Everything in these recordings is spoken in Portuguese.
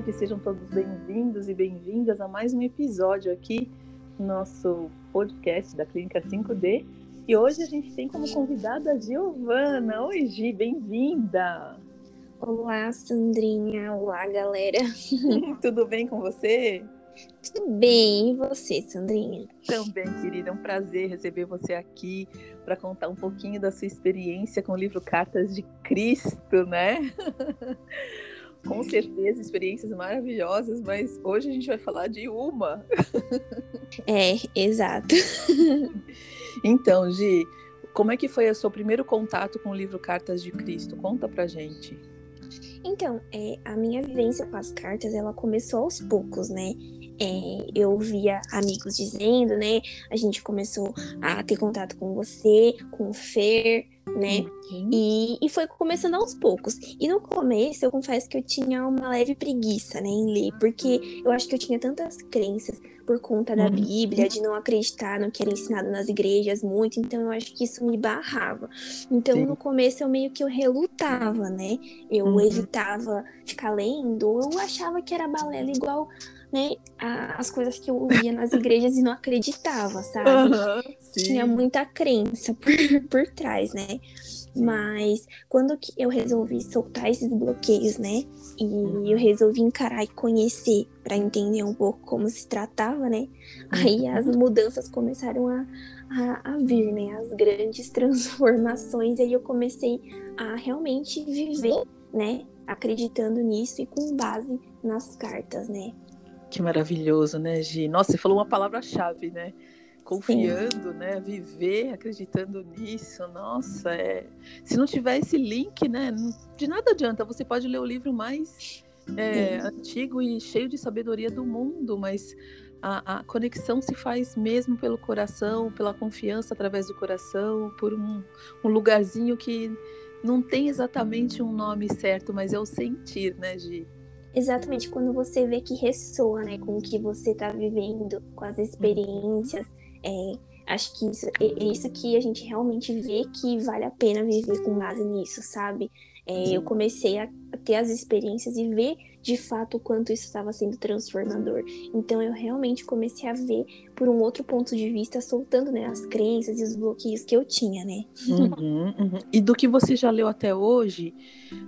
tarde, sejam todos bem-vindos e bem-vindas a mais um episódio aqui no nosso podcast da Clínica 5D. E hoje a gente tem como convidada a Giovana. Oi, Gi, bem-vinda! Olá, Sandrinha. Olá, galera. Tudo bem com você? Tudo bem, e você, Sandrinha? Também, querida, é um prazer receber você aqui para contar um pouquinho da sua experiência com o livro Cartas de Cristo, né? com certeza, experiências maravilhosas, mas hoje a gente vai falar de uma. É, exato. Então, Gi, como é que foi o seu primeiro contato com o livro Cartas de Cristo? Conta pra gente. Então, é, a minha vivência com as cartas, ela começou aos poucos, né? É, eu via amigos dizendo, né? A gente começou a ter contato com você, com o Fer, né? Uhum. E, e foi começando aos poucos. E no começo, eu confesso que eu tinha uma leve preguiça, né, em ler, porque eu acho que eu tinha tantas crenças por conta da uhum. Bíblia, de não acreditar no que era ensinado nas igrejas muito, então eu acho que isso me barrava. Então, Sim. no começo, eu meio que eu relutava, né? Eu uhum. evitava ficar lendo, eu achava que era balela igual né, as coisas que eu ouvia nas igrejas e não acreditava, sabe? Uhum, Tinha muita crença por, por trás, né? Mas quando eu resolvi soltar esses bloqueios, né? E uhum. eu resolvi encarar e conhecer para entender um pouco como se tratava, né? Aí as uhum. mudanças começaram a, a, a vir, né? As grandes transformações. E aí eu comecei a realmente viver, né? Acreditando nisso e com base nas cartas, né? Que maravilhoso, né, Gi? Nossa, você falou uma palavra-chave, né? Confiando, Sim. né? Viver, acreditando nisso. Nossa, é... se não tiver esse link, né? De nada adianta. Você pode ler o livro mais é, antigo e cheio de sabedoria do mundo, mas a, a, conexão se faz mesmo pelo coração, pela confiança através do coração, por um, um lugarzinho que não tem exatamente um nome certo, mas é o sentir, né, Gi? Exatamente, quando você vê que ressoa, né, com o que você está vivendo, com as experiências, é, acho que isso é, é isso que a gente realmente vê que vale a pena viver com base nisso, sabe? É, eu comecei a ter as experiências e ver de fato o quanto isso estava sendo transformador. Então eu realmente comecei a ver por um outro ponto de vista, soltando né, as crenças e os bloqueios que eu tinha, né? Uhum, uhum. E do que você já leu até hoje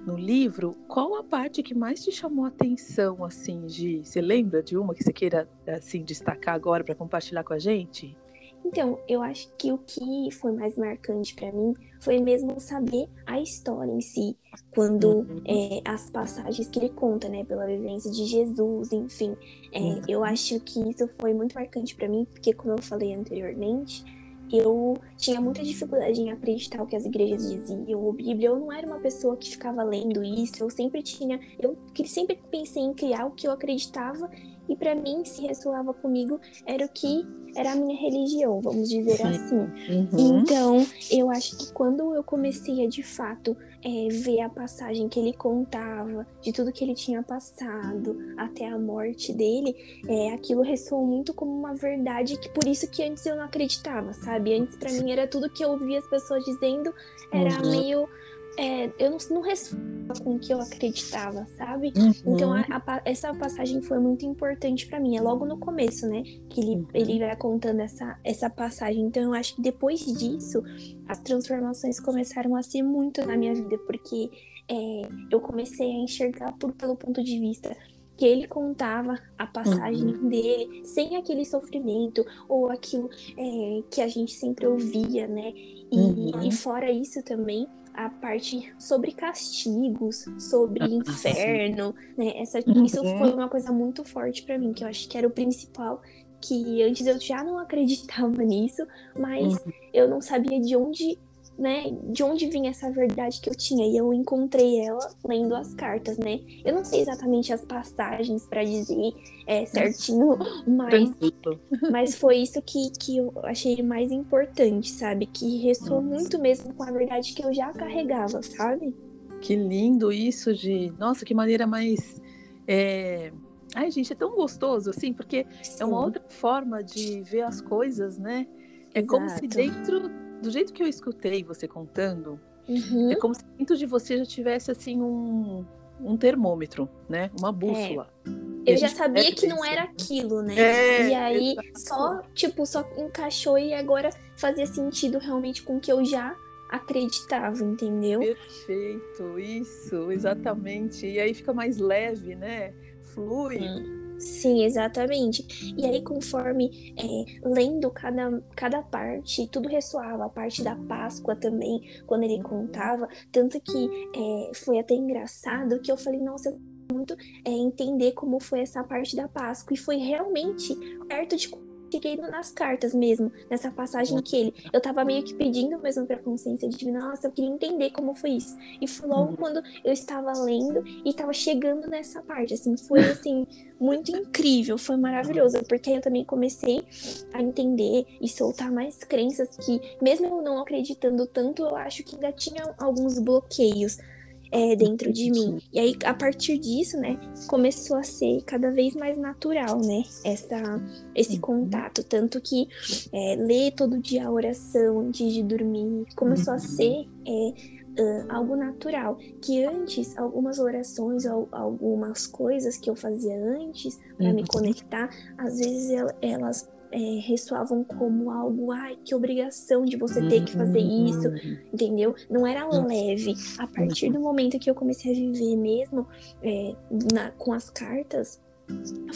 no livro, qual a parte que mais te chamou a atenção, assim, de você lembra de uma que você queira assim destacar agora para compartilhar com a gente? Então, eu acho que o que foi mais marcante para mim foi mesmo saber a história em si, quando uhum. é, as passagens que ele conta, né, pela vivência de Jesus, enfim. É, uhum. Eu acho que isso foi muito marcante para mim, porque, como eu falei anteriormente, eu tinha muita dificuldade em acreditar o que as igrejas diziam, ou Bíblia. Eu não era uma pessoa que ficava lendo isso. Eu sempre tinha, eu sempre pensei em criar o que eu acreditava e para mim, se ressoava comigo, era o que era a minha religião, vamos dizer Sim. assim. Uhum. Então, eu acho que quando eu comecei a de fato é, ver a passagem que ele contava, de tudo que ele tinha passado até a morte dele, é, aquilo ressoou muito como uma verdade que por isso que antes eu não acreditava, sabe? Antes para mim era tudo que eu ouvia as pessoas dizendo, era uhum. meio é, eu não, não com o que eu acreditava, sabe? Uhum. Então a, a, essa passagem foi muito importante para mim. É logo no começo, né? Que ele, uhum. ele vai contando essa, essa passagem. Então eu acho que depois disso, as transformações começaram a ser muito na minha vida, porque é, eu comecei a enxergar por, pelo ponto de vista que ele contava a passagem uhum. dele sem aquele sofrimento ou aquilo é, que a gente sempre ouvia, né? E, uhum. e fora isso também, a parte sobre castigos, sobre ah, inferno, né? Essa, uhum. Isso foi uma coisa muito forte para mim, que eu acho que era o principal. Que antes eu já não acreditava nisso, mas uhum. eu não sabia de onde né, de onde vinha essa verdade que eu tinha. E eu encontrei ela lendo as cartas, né? Eu não sei exatamente as passagens para dizer é, certinho, mas, mas foi isso que, que eu achei mais importante, sabe? Que ressoou Nossa. muito mesmo com a verdade que eu já carregava, sabe? Que lindo isso, de Nossa, que maneira mais. É... Ai, gente, é tão gostoso, assim, porque Sim. é uma outra forma de ver as coisas, né? É Exato. como se dentro do jeito que eu escutei você contando, uhum. é como se dentro de você já tivesse assim um, um termômetro, né? Uma bússola. É. Eu já sabia que não era aquilo, né? É, e aí exatamente. só, tipo, só encaixou e agora fazia sentido realmente com o que eu já acreditava, entendeu? Perfeito, isso, exatamente. E aí fica mais leve, né? Flui. Hum. Sim, exatamente. E aí, conforme é, lendo cada, cada parte, tudo ressoava. A parte da Páscoa também, quando ele contava. Tanto que é, foi até engraçado que eu falei, nossa, muito é, entender como foi essa parte da Páscoa. E foi realmente perto de cheguei nas cartas mesmo, nessa passagem que ele. Eu tava meio que pedindo mesmo pra consciência divina, nossa, eu queria entender como foi isso. E foi logo uhum. quando eu estava lendo e tava chegando nessa parte, assim, foi assim, muito incrível, foi maravilhoso, porque aí eu também comecei a entender e soltar mais crenças que, mesmo eu não acreditando tanto, eu acho que ainda tinha alguns bloqueios é, dentro de mim. E aí, a partir disso, né, começou a ser cada vez mais natural, né, essa, esse uhum. contato. Tanto que é, ler todo dia a oração antes de dormir começou a uhum. ser é, Uh, algo natural. Que antes, algumas orações ou algumas coisas que eu fazia antes para me uhum. conectar, às vezes elas é, ressoavam como algo, ai, que obrigação de você ter que fazer isso, uhum. entendeu? Não era leve. A partir do momento que eu comecei a viver mesmo é, na, com as cartas,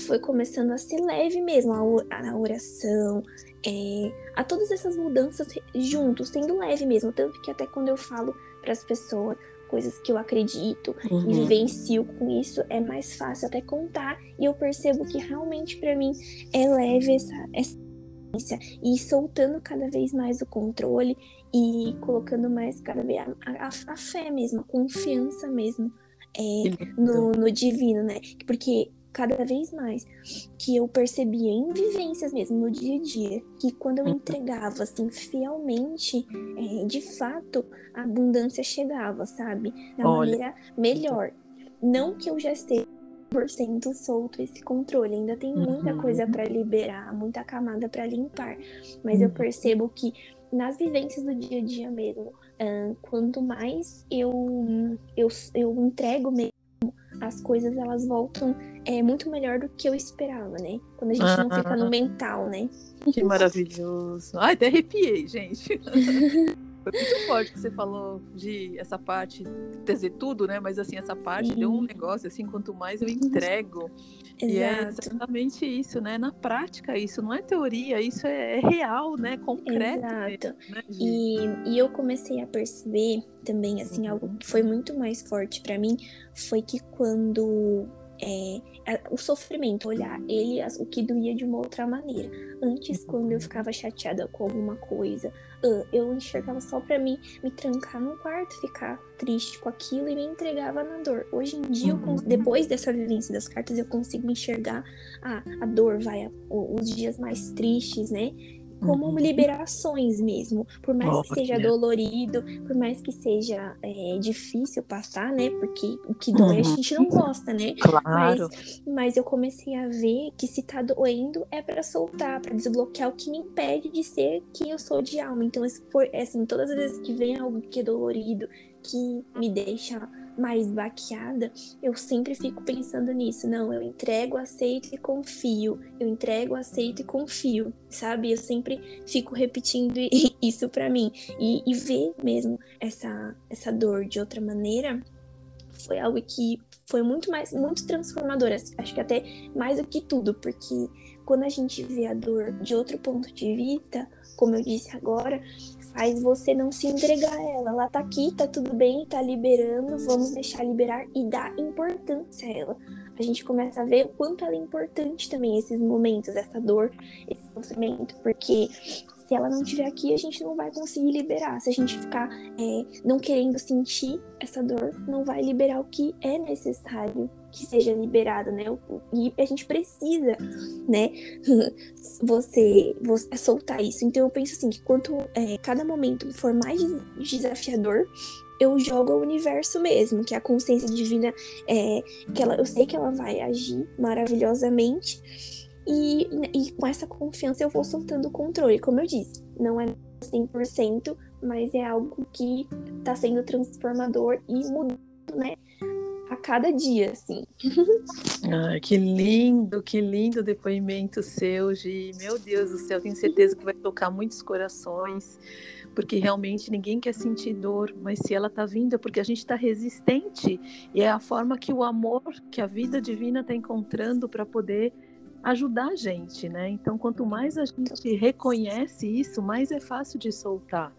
foi começando a ser leve mesmo, a, a oração, é, a todas essas mudanças juntos, sendo leve mesmo. Tanto que até quando eu falo para as pessoas, coisas que eu acredito uhum. e vivencio com isso, é mais fácil até contar e eu percebo que realmente para mim é leve essa, essa e soltando cada vez mais o controle e colocando mais cada vez a, a, a fé mesmo, a confiança mesmo é, no, no divino, né? Porque cada vez mais que eu percebia em vivências mesmo no dia a dia que quando eu uhum. entregava assim fielmente é, de fato a abundância chegava sabe da Olha. maneira melhor não que eu já esteja 100% solto esse controle ainda tem muita uhum. coisa para liberar muita camada para limpar mas uhum. eu percebo que nas vivências do dia a dia mesmo uh, quanto mais eu, eu eu entrego mesmo as coisas elas voltam é muito melhor do que eu esperava, né? Quando a gente ah, não fica no mental, né? Que maravilhoso. Ai, até arrepiei, gente. Foi muito forte que você falou de essa parte, quer dizer, tudo, né? Mas assim, essa parte Sim. de um negócio, assim, quanto mais eu entrego. Exato. E é exatamente isso, né? Na prática, isso não é teoria, isso é, é real, né? Concreto. Exato. Né, e, e eu comecei a perceber também, assim, algo que foi muito mais forte para mim, foi que quando é, o sofrimento, olhar ele, o que doía de uma outra maneira. Antes, quando eu ficava chateada com alguma coisa, eu enxergava só para mim me trancar num quarto, ficar triste com aquilo e me entregava na dor. Hoje em dia, uhum. depois dessa vivência das cartas, eu consigo enxergar ah, a dor, vai, os dias mais tristes, né? Como uhum. liberações mesmo. Por mais oh, que seja dolorido, por mais que seja é, difícil passar, né? Porque o que dói uhum. a gente não gosta, né? Claro. Mas, mas eu comecei a ver que se tá doendo é para soltar, para desbloquear o que me impede de ser quem eu sou de alma. Então, foi assim, todas as vezes que vem algo que é dolorido, que me deixa mais baqueada, eu sempre fico pensando nisso. Não, eu entrego, aceito e confio. Eu entrego, aceito e confio, sabe? Eu sempre fico repetindo isso para mim. E, e ver mesmo essa, essa dor de outra maneira foi algo que foi muito mais, muito transformador. Acho que até mais do que tudo, porque quando a gente vê a dor de outro ponto de vista, como eu disse agora, faz você não se entregar a ela. Ela tá aqui, tá tudo bem, tá liberando, vamos deixar liberar e dar importância a ela. A gente começa a ver o quanto ela é importante também, esses momentos, essa dor, esse sofrimento, porque se ela não estiver aqui, a gente não vai conseguir liberar. Se a gente ficar é, não querendo sentir essa dor, não vai liberar o que é necessário que seja liberado, né? E a gente precisa, né? Você, você soltar isso. Então eu penso assim que quanto é, cada momento for mais desafiador, eu jogo ao universo mesmo, que a consciência divina é que ela, eu sei que ela vai agir maravilhosamente e, e com essa confiança eu vou soltando o controle, como eu disse, não é 100%, mas é algo que está sendo transformador e mudando, né? a cada dia, assim. Ah, que lindo, que lindo depoimento seu, Gi. Meu Deus do céu, tenho certeza que vai tocar muitos corações, porque realmente ninguém quer sentir dor, mas se ela está vindo é porque a gente está resistente e é a forma que o amor, que a vida divina está encontrando para poder ajudar a gente, né? Então, quanto mais a gente reconhece isso, mais é fácil de soltar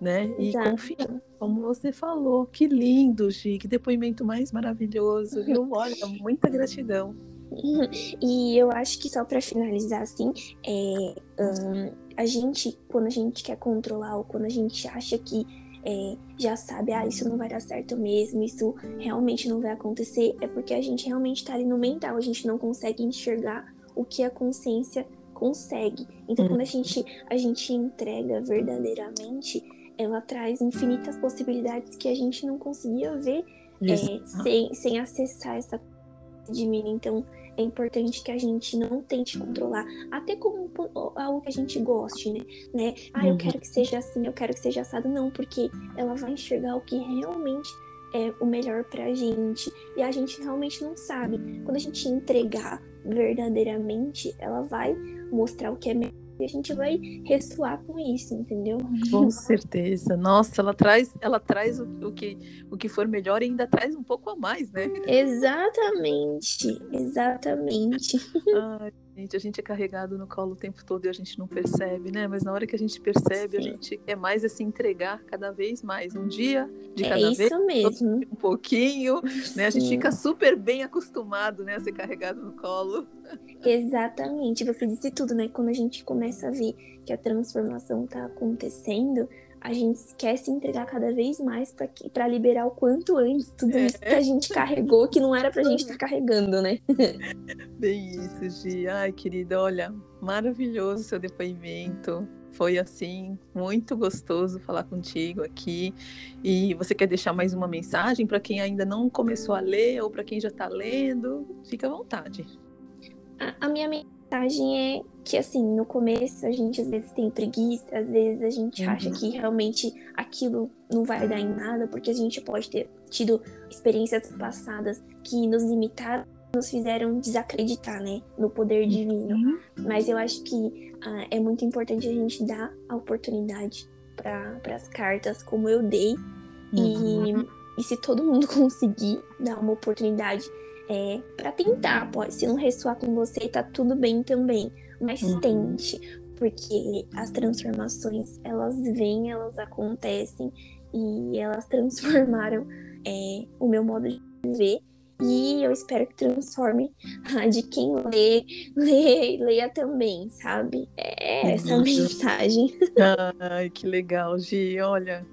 né? E Exato. confiar, como você falou. Que lindo, Gi, que depoimento mais maravilhoso, viu? Olha, muita gratidão. E eu acho que só para finalizar assim, é, um, a gente, quando a gente quer controlar ou quando a gente acha que é, já sabe, ah, isso não vai dar certo mesmo, isso realmente não vai acontecer, é porque a gente realmente está ali no mental, a gente não consegue enxergar o que a consciência consegue. Então, quando a gente, a gente entrega verdadeiramente, ela traz infinitas possibilidades que a gente não conseguia ver é, sem, sem acessar essa divina. Então, é importante que a gente não tente controlar, até como algo que a gente goste, né? né? Ah, eu uhum. quero que seja assim, eu quero que seja assado. Não, porque ela vai enxergar o que realmente é o melhor pra gente. E a gente realmente não sabe. Quando a gente entregar verdadeiramente, ela vai mostrar o que é melhor e a gente vai ressoar com isso, entendeu? Com certeza. Nossa, ela traz, ela traz o, o, que, o que for melhor e ainda traz um pouco a mais, né? Exatamente, exatamente. Ai, gente, a gente é carregado no colo o tempo todo e a gente não percebe, né? Mas na hora que a gente percebe, Sim. a gente quer mais é se entregar cada vez mais. Um dia de é cada é vez. Isso mesmo. Um pouquinho, né? A gente fica super bem acostumado, né, a ser carregado no colo. Exatamente, você disse tudo, né? Quando a gente começa a ver que a transformação tá acontecendo, a gente quer se entregar cada vez mais para liberar o quanto antes tudo é. isso que a gente carregou, que não era pra gente estar tá carregando, né? Bem isso, Gi. Ai, querida, olha, maravilhoso seu depoimento. Foi assim, muito gostoso falar contigo aqui. E você quer deixar mais uma mensagem para quem ainda não começou a ler ou para quem já está lendo? Fica à vontade. A, a minha mensagem é que, assim, no começo a gente às vezes tem preguiça, às vezes a gente uhum. acha que realmente aquilo não vai dar em nada, porque a gente pode ter tido experiências passadas que nos limitaram, nos fizeram desacreditar, né, no poder uhum. divino. Uhum. Mas eu acho que uh, é muito importante a gente dar a oportunidade para as cartas, como eu dei, uhum. e, e se todo mundo conseguir dar uma oportunidade é, para tentar, pode, se não ressoar com você, tá tudo bem também, mas uhum. tente, porque as transformações, elas vêm, elas acontecem, e elas transformaram é, o meu modo de viver, e eu espero que transforme a de quem lê, lê leia também, sabe? É essa a mensagem. Ai, que legal, Gi. Olha,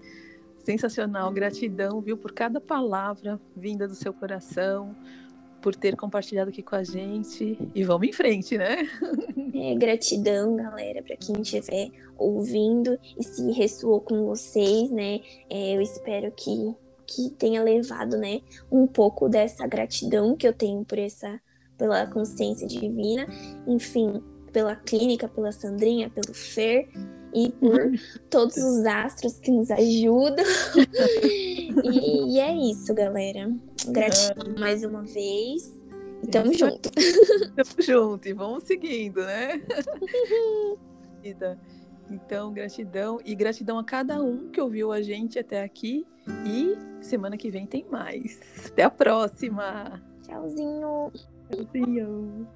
sensacional. Gratidão, viu, por cada palavra vinda do seu coração por ter compartilhado aqui com a gente. E vamos em frente, né? É, gratidão, galera, para quem estiver ouvindo e se ressoou com vocês, né? É, eu espero que, que tenha levado, né, um pouco dessa gratidão que eu tenho por essa, pela consciência divina, enfim, pela clínica, pela Sandrinha, pelo Fer e por todos os astros que nos ajudam. e, e, é isso, galera. Gratidão mais uma vez. E tamo junto. Tamo junto e vamos seguindo, né? Então, gratidão e gratidão a cada um que ouviu a gente até aqui. E semana que vem tem mais. Até a próxima. Tchauzinho. Tchauzinho.